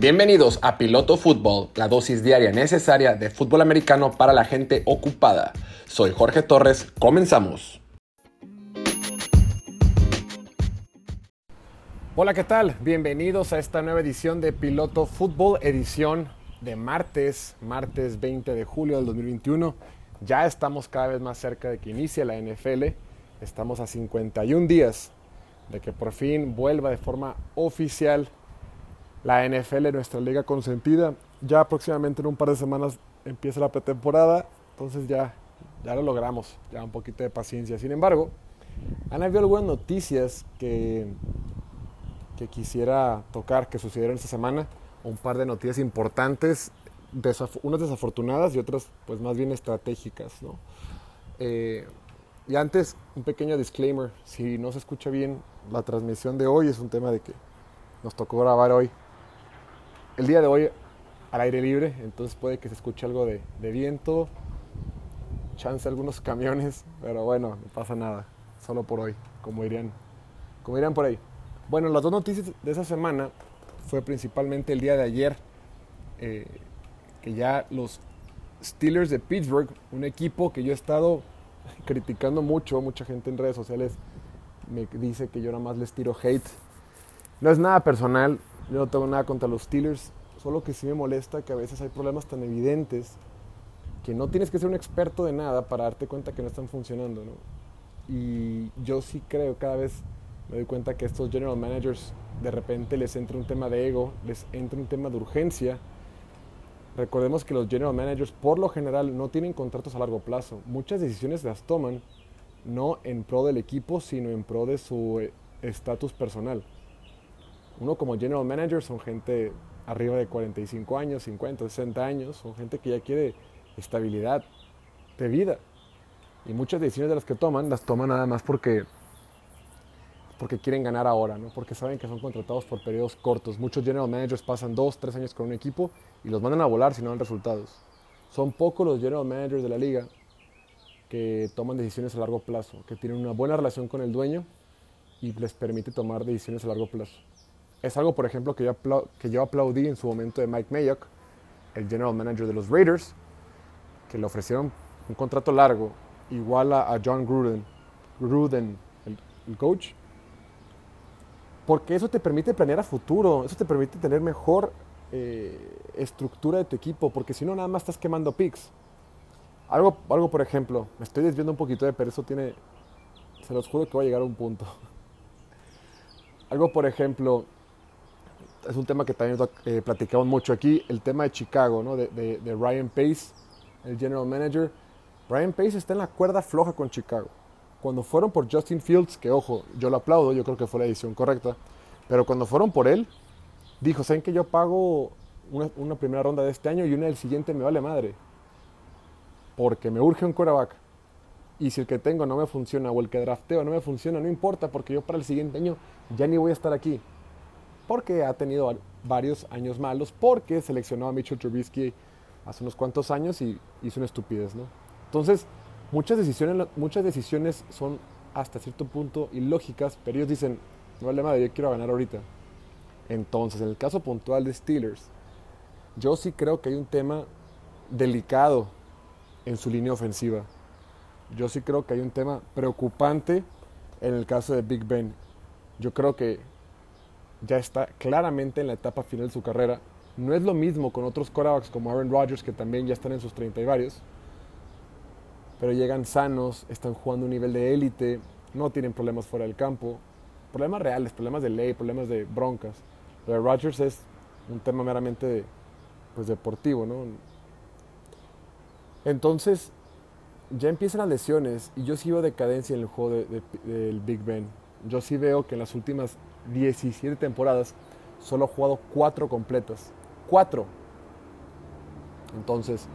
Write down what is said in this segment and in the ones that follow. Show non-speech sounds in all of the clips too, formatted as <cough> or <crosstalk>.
Bienvenidos a Piloto Fútbol, la dosis diaria necesaria de fútbol americano para la gente ocupada. Soy Jorge Torres, comenzamos. Hola, ¿qué tal? Bienvenidos a esta nueva edición de Piloto Fútbol, edición de martes, martes 20 de julio del 2021. Ya estamos cada vez más cerca de que inicie la NFL. Estamos a 51 días de que por fin vuelva de forma oficial la NFL, nuestra liga consentida. Ya próximamente en un par de semanas empieza la pretemporada, entonces ya, ya lo logramos, ya un poquito de paciencia. Sin embargo, han habido algunas noticias que, que quisiera tocar que sucedieron esta semana, un par de noticias importantes, unas desafortunadas y otras pues más bien estratégicas. ¿no? Eh, y antes, un pequeño disclaimer, si no se escucha bien la transmisión de hoy, es un tema de que nos tocó grabar hoy el día de hoy al aire libre, entonces puede que se escuche algo de, viento, chance algunos camiones, pero bueno, no pasa nada, solo por hoy, como dirían, como dirían por ahí. Bueno, las dos noticias de esa semana fue principalmente el día de ayer, eh, que ya los Steelers de Pittsburgh, un equipo que yo he estado <laughs> criticando mucho, mucha gente en redes sociales me dice que yo nada más les tiro hate. No es nada personal, yo no tengo nada contra los Steelers, solo que sí me molesta que a veces hay problemas tan evidentes que no tienes que ser un experto de nada para darte cuenta que no están funcionando. ¿no? Y yo sí creo, cada vez me doy cuenta que estos general managers de repente les entra un tema de ego, les entra un tema de urgencia. Recordemos que los general managers por lo general no tienen contratos a largo plazo. Muchas decisiones las toman no en pro del equipo, sino en pro de su eh, estatus personal. Uno como general manager son gente arriba de 45 años, 50, 60 años, son gente que ya quiere estabilidad de vida. Y muchas decisiones de las que toman, las toman nada más porque, porque quieren ganar ahora, ¿no? porque saben que son contratados por periodos cortos. Muchos general managers pasan dos, tres años con un equipo y los mandan a volar si no dan resultados. Son pocos los general managers de la liga que toman decisiones a largo plazo, que tienen una buena relación con el dueño y les permite tomar decisiones a largo plazo. Es algo, por ejemplo, que yo, que yo aplaudí en su momento de Mike Mayock, el general manager de los Raiders, que le ofrecieron un contrato largo, igual a, John Gruden, Gruden el, coach, porque eso te permite planear a futuro, eso te permite tener mejor eh, estructura de tu equipo, porque si no, nada más estás quemando picks. Algo, algo, por ejemplo, me estoy desviando un poquito de, pero eso tiene, se los juro que va a llegar a un punto. <laughs> Algo, por ejemplo, es un tema que también eh, platicamos mucho aquí, el tema de Chicago, ¿no? de, Ryan Pace, el general manager. Ryan Pace está en la cuerda floja con Chicago. Cuando fueron por Justin Fields, que ojo, yo lo aplaudo, yo creo que fue la decisión correcta, pero cuando fueron por él, dijo, ¿saben que yo pago una, una, primera ronda de este año y una del siguiente me vale madre? Porque me urge un quarterback. Y si el que tengo no me funciona o el que drafteo no me funciona, no importa, porque yo para el siguiente año ya ni voy a estar aquí porque ha tenido varios años malos, porque seleccionó a Mitchell Trubisky hace unos cuantos años y hizo una estupidez, ¿no? Entonces, muchas decisiones, muchas decisiones son hasta cierto punto ilógicas, pero ellos dicen, no vale madre, yo quiero ganar ahorita. Entonces, en el caso puntual de Steelers, yo sí creo que hay un tema delicado en su línea ofensiva. Yo sí creo que hay un tema preocupante en el caso de Big Ben. Yo creo que ya está claramente en la etapa final de su carrera. No es lo mismo con otros quarterbacks como Aaron Rodgers, que también ya están en sus 30 y varios, pero llegan sanos, están jugando un nivel de élite, no tienen problemas fuera del campo, problemas reales, problemas de ley, problemas de broncas. Lo de Rodgers es un tema meramente pues, deportivo, ¿no? Entonces, ya empiezan las lesiones y yo sí veo decadencia en el juego del Big Ben. Yo sí veo que en las últimas 17 temporadas, solo ha jugado 4 completas. 4. Entonces,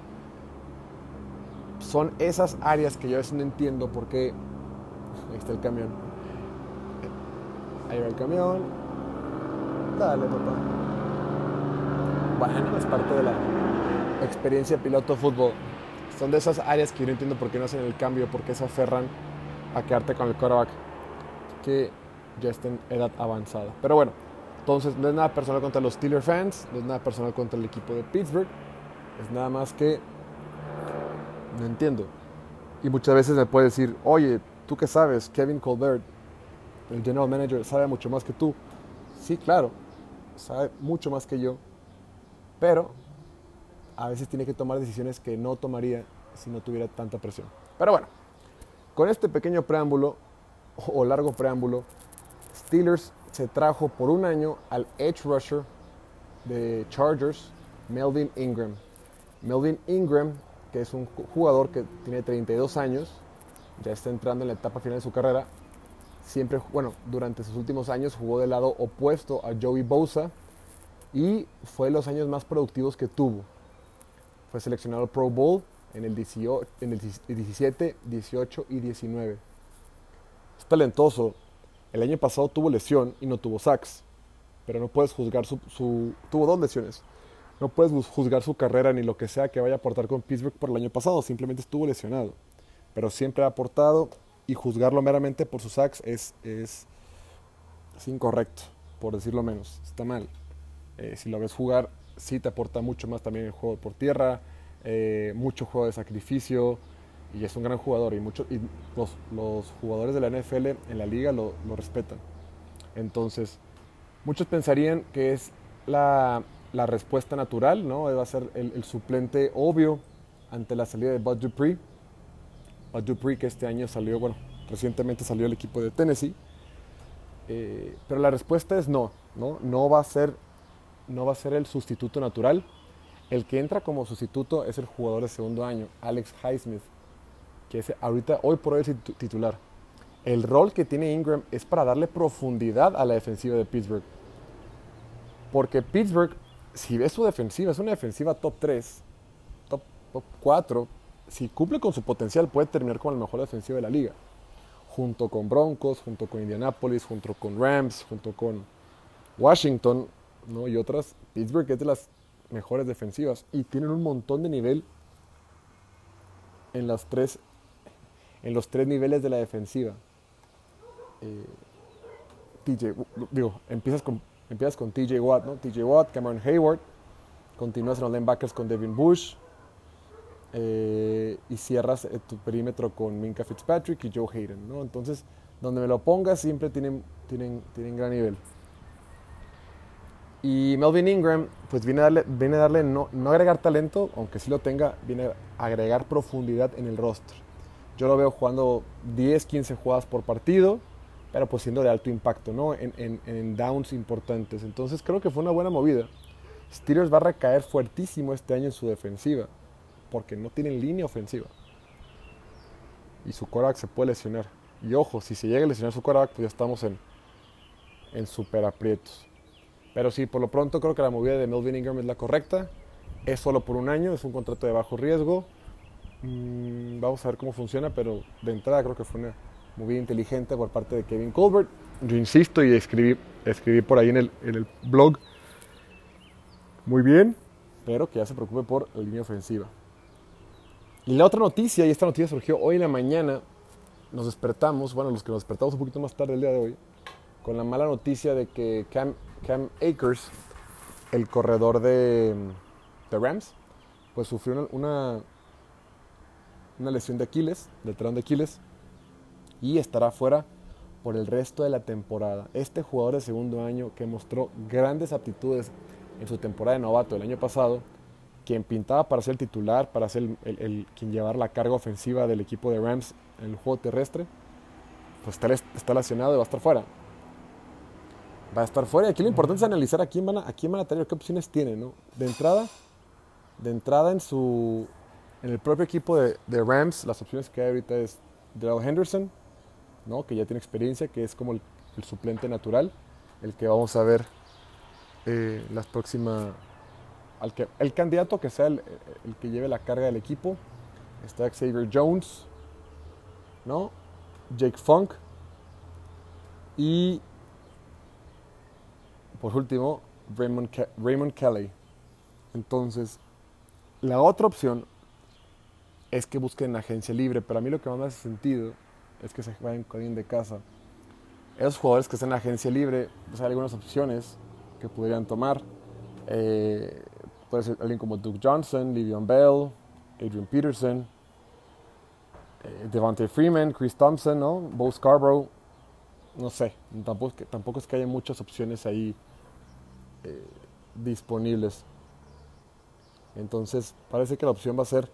son esas áreas que yo a veces no entiendo por qué. Ahí está el camión. Ahí va el camión. Dale, papá. Bueno, es parte de la experiencia piloto fútbol. Son de esas áreas que yo no entiendo por qué no hacen el cambio, por qué se aferran a quedarte con el quarterback. Que ya está en edad avanzada. Pero bueno, Entonces, no es nada personal contra los Steelers fans, no es nada personal contra el equipo de Pittsburgh, es nada más que no entiendo. Y muchas veces me puede decir, oye, ¿tú qué sabes? Kevin Colbert, el general manager, sabe mucho más que tú. Sí, claro, sabe mucho más que yo, pero a veces tiene que tomar decisiones que no tomaría si no tuviera tanta presión. Pero bueno, con este pequeño preámbulo o largo preámbulo, Steelers se trajo por un año al edge rusher de Chargers, Melvin Ingram. Melvin Ingram, que es un jugador que tiene 32 años, ya está entrando en la etapa final de su carrera. Siempre, bueno, durante sus últimos años jugó del lado opuesto a Joey Bosa y fue los años más productivos que tuvo. Fue seleccionado al Pro Bowl en el, 17, 18 y 19. Es talentoso. El año pasado tuvo lesión y no tuvo sacks. Pero no puedes juzgar su, Tuvo dos lesiones. No puedes juzgar su carrera ni lo que sea que vaya a aportar con Pittsburgh por el año pasado. Simplemente estuvo lesionado. Pero siempre ha aportado y juzgarlo meramente por sus sacks es, es, incorrecto, por decirlo menos. Está mal. Eh, si lo ves jugar, sí te aporta mucho más también el juego por tierra, eh, mucho juego de sacrificio y es un gran jugador y, mucho, y los, jugadores de la NFL en la liga lo, respetan. Entonces, muchos pensarían que es la, respuesta natural, ¿no? Va a ser el, suplente obvio ante la salida de Bud Dupree. Bud Dupree que este año salió, bueno, recientemente salió el equipo de Tennessee. Eh, pero la respuesta es no, ¿no? No va a ser, no va a ser el sustituto natural. El que entra como sustituto es el jugador de segundo año, Alex Highsmith, que es ahorita, hoy por hoy es titular. El rol que tiene Ingram es para darle profundidad a la defensiva de Pittsburgh. Porque Pittsburgh, si ves su defensiva, es una defensiva top 3, top, 4. Si cumple con su potencial, puede terminar como la mejor defensiva de la liga. Junto con Broncos, junto con Indianapolis, junto con Rams, junto con Washington ¿no? y otras. Pittsburgh es de las mejores defensivas y tienen un montón de nivel en, las tres, en los tres niveles de la defensiva. Eh, TJ, digo, empiezas con, empiezas con TJ Watt, ¿no? TJ Watt, Cameron Hayward, continúas en los linebackers con Devin Bush eh, y cierras eh, tu perímetro con Minka Fitzpatrick y Joe Hayden, ¿no? Entonces, donde me lo pongas siempre tienen, tienen, tienen gran nivel. Y Melvin Ingram, pues viene a darle, viene a darle no, no, agregar talento, aunque sí lo tenga, viene a agregar profundidad en el roster. Yo lo veo jugando 10, 15 jugadas por partido, pero pues siendo de alto impacto, ¿no? En, downs importantes. Entonces creo que fue una buena movida. Steelers va a recaer fuertísimo este año en su defensiva, porque no tienen línea ofensiva. Y su quarterback se puede lesionar. Y ojo, si se llega a lesionar su quarterback, pues ya estamos en, en super aprietos. Pero sí, por lo pronto creo que la movida de Melvin Ingram es la correcta. Es solo por un año, es un contrato de bajo riesgo. Mm, vamos a ver cómo funciona, pero de entrada creo que fue una movida inteligente por parte de Kevin Colbert. Yo insisto y escribí, escribí por ahí en el, en el blog. Muy bien, pero que ya se preocupe por la línea ofensiva. Y la otra noticia, y esta noticia surgió hoy en la mañana, nos despertamos, bueno, los que nos despertamos un poquito más tarde el día de hoy, con la mala noticia de que Cam, Cam Akers, el corredor de, Rams, pues sufrió una, lesión de Aquiles, del talón de Aquiles, y estará fuera por el resto de la temporada. Este jugador de segundo año que mostró grandes aptitudes en su temporada de novato el año pasado, quien pintaba para ser el titular, para ser el, el, quien llevar la carga ofensiva del equipo de Rams en el juego terrestre, pues está, está lesionado y va a estar fuera va a estar fuera. Y aquí lo importante es analizar a quién van a, a, quién van a tener, qué opciones tiene, ¿no? De entrada, de entrada en su en el propio equipo de, Rams, las opciones que hay ahorita es Daryl Henderson, ¿no? que ya tiene experiencia, que es como el, suplente natural, el que vamos a ver eh, las próximas. Al que, el candidato que sea el, que lleve la carga del equipo. Está Xavier Jones, ¿no? Jake Funk y por último, Raymond, Kelly. Entonces, la otra opción es que busquen agencia libre, pero a mí lo que más me hace sentido es que se vayan con alguien de casa. Esos jugadores que están en agencia libre, pues hay algunas opciones. que podrían tomar. Eh, puede ser alguien como Duke Johnson, Livion Bell, Adrian Peterson, eh, Devontae Freeman, Chris Thompson, ¿no? Bo Scarborough. No sé, tampoco, tampoco es que haya muchas opciones ahí eh, disponibles. Entonces, parece que la opción va a ser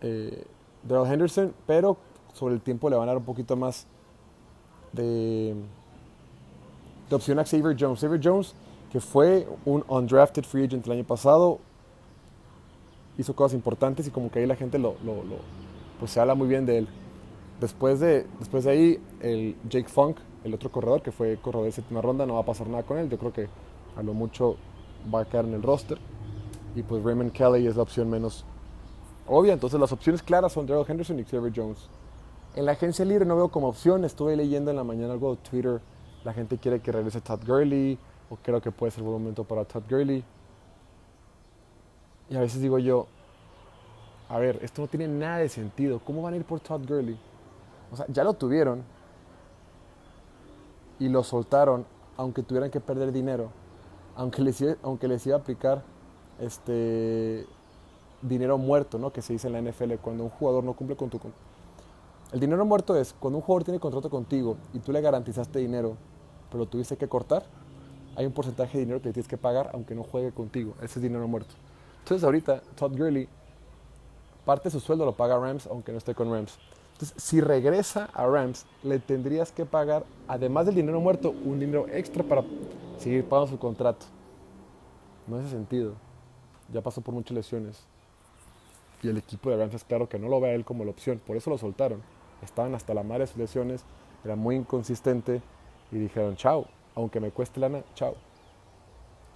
eh, Henderson, pero sobre el tiempo le van a dar un poquito más de, de opción a Xavier Jones. Xavier Jones, que fue un undrafted free agent el año pasado, hizo cosas importantes y como que ahí la gente lo, lo, pues se habla muy bien de él. Después de, después de ahí, el Jake Funk, el otro corredor, que fue corredor de séptima ronda, no va a pasar nada con él. Yo creo que a lo mucho va a quedar en el roster. Y pues Raymond Kelly es la opción menos obvia. Entonces las opciones claras son Daryl Henderson y Xavier Jones. En la agencia libre no veo como opción. Estuve leyendo en la mañana algo de Twitter. La gente quiere que regrese Todd Gurley. O creo que puede ser buen momento para Todd Gurley. Y a veces digo yo, a ver, esto no tiene nada de sentido. ¿Cómo van a ir por Todd Gurley? O sea, ya lo tuvieron y lo soltaron, aunque tuvieran que perder dinero, aunque les, aunque les iba a aplicar este dinero muerto, ¿no? Que se dice en la NFL, cuando un jugador no cumple con tu... El dinero muerto es cuando un jugador tiene contrato contigo y tú le garantizaste dinero, pero lo tuviste que cortar, hay un porcentaje de dinero que tienes que pagar aunque no juegue contigo. Ese es dinero muerto. Entonces ahorita Todd Gurley parte de su sueldo lo paga Rams aunque no esté con Rams. Entonces, si regresa a Rams, le tendrías que pagar, además del dinero muerto, un dinero extra para seguir pagando su contrato. No hace sentido. Ya pasó por muchas lesiones. Y el equipo de es claro que no lo ve a él como la opción. Por eso lo soltaron. Estaban hasta la madre de sus lesiones. Era muy inconsistente. Y dijeron, chao. Aunque me cueste lana, chao.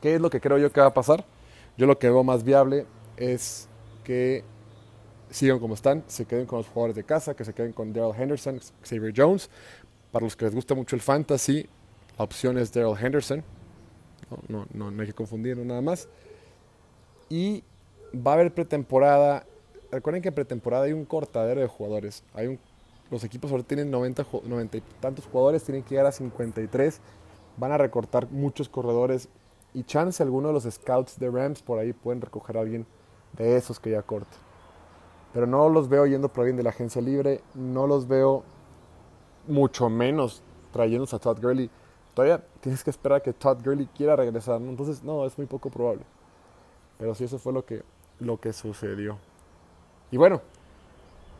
¿Qué es lo que creo yo que va a pasar? Yo lo que veo más viable es que sigan como están, se queden con los jugadores de casa, que se queden con Daryl Henderson, Xavier Jones. Para los que les gusta mucho el fantasy, la opción es Daryl Henderson. No, no, no, hay que confundirlo nada más. Y va a haber pretemporada. Recuerden que en pretemporada hay un cortadero de jugadores. Hay un, los equipos ahora tienen 90, 90 y tantos jugadores, tienen que llegar a 53. Van a recortar muchos corredores. Y chance alguno de los scouts de Rams por ahí pueden recoger a alguien de esos que ya corten pero no los veo yendo por bien de la agencia libre, no los veo mucho menos trayéndose a Todd Gurley. Todavía tienes que esperar a que Todd Gurley quiera regresar, entonces no, es muy poco probable. Pero sí, eso fue lo que, lo que sucedió. Y bueno,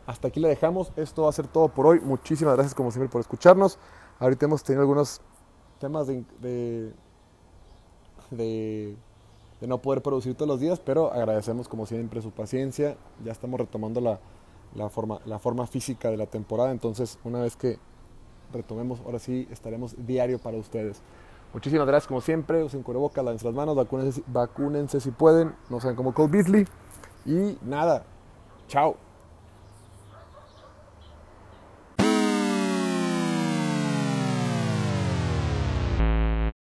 hasta aquí le dejamos. Esto va a ser todo por hoy. Muchísimas gracias como siempre por escucharnos. Ahorita hemos tenido algunos temas de, de de no poder producir todos los días, pero agradecemos como siempre su paciencia. Ya estamos retomando la, la, forma, la forma física de la temporada, entonces una vez que retomemos, ahora sí estaremos diario para ustedes. Muchísimas gracias como siempre, usen cubrebocas, lávense las manos, vacúnense, vacúnense si pueden, no sean como Cole Beasley y nada, chao.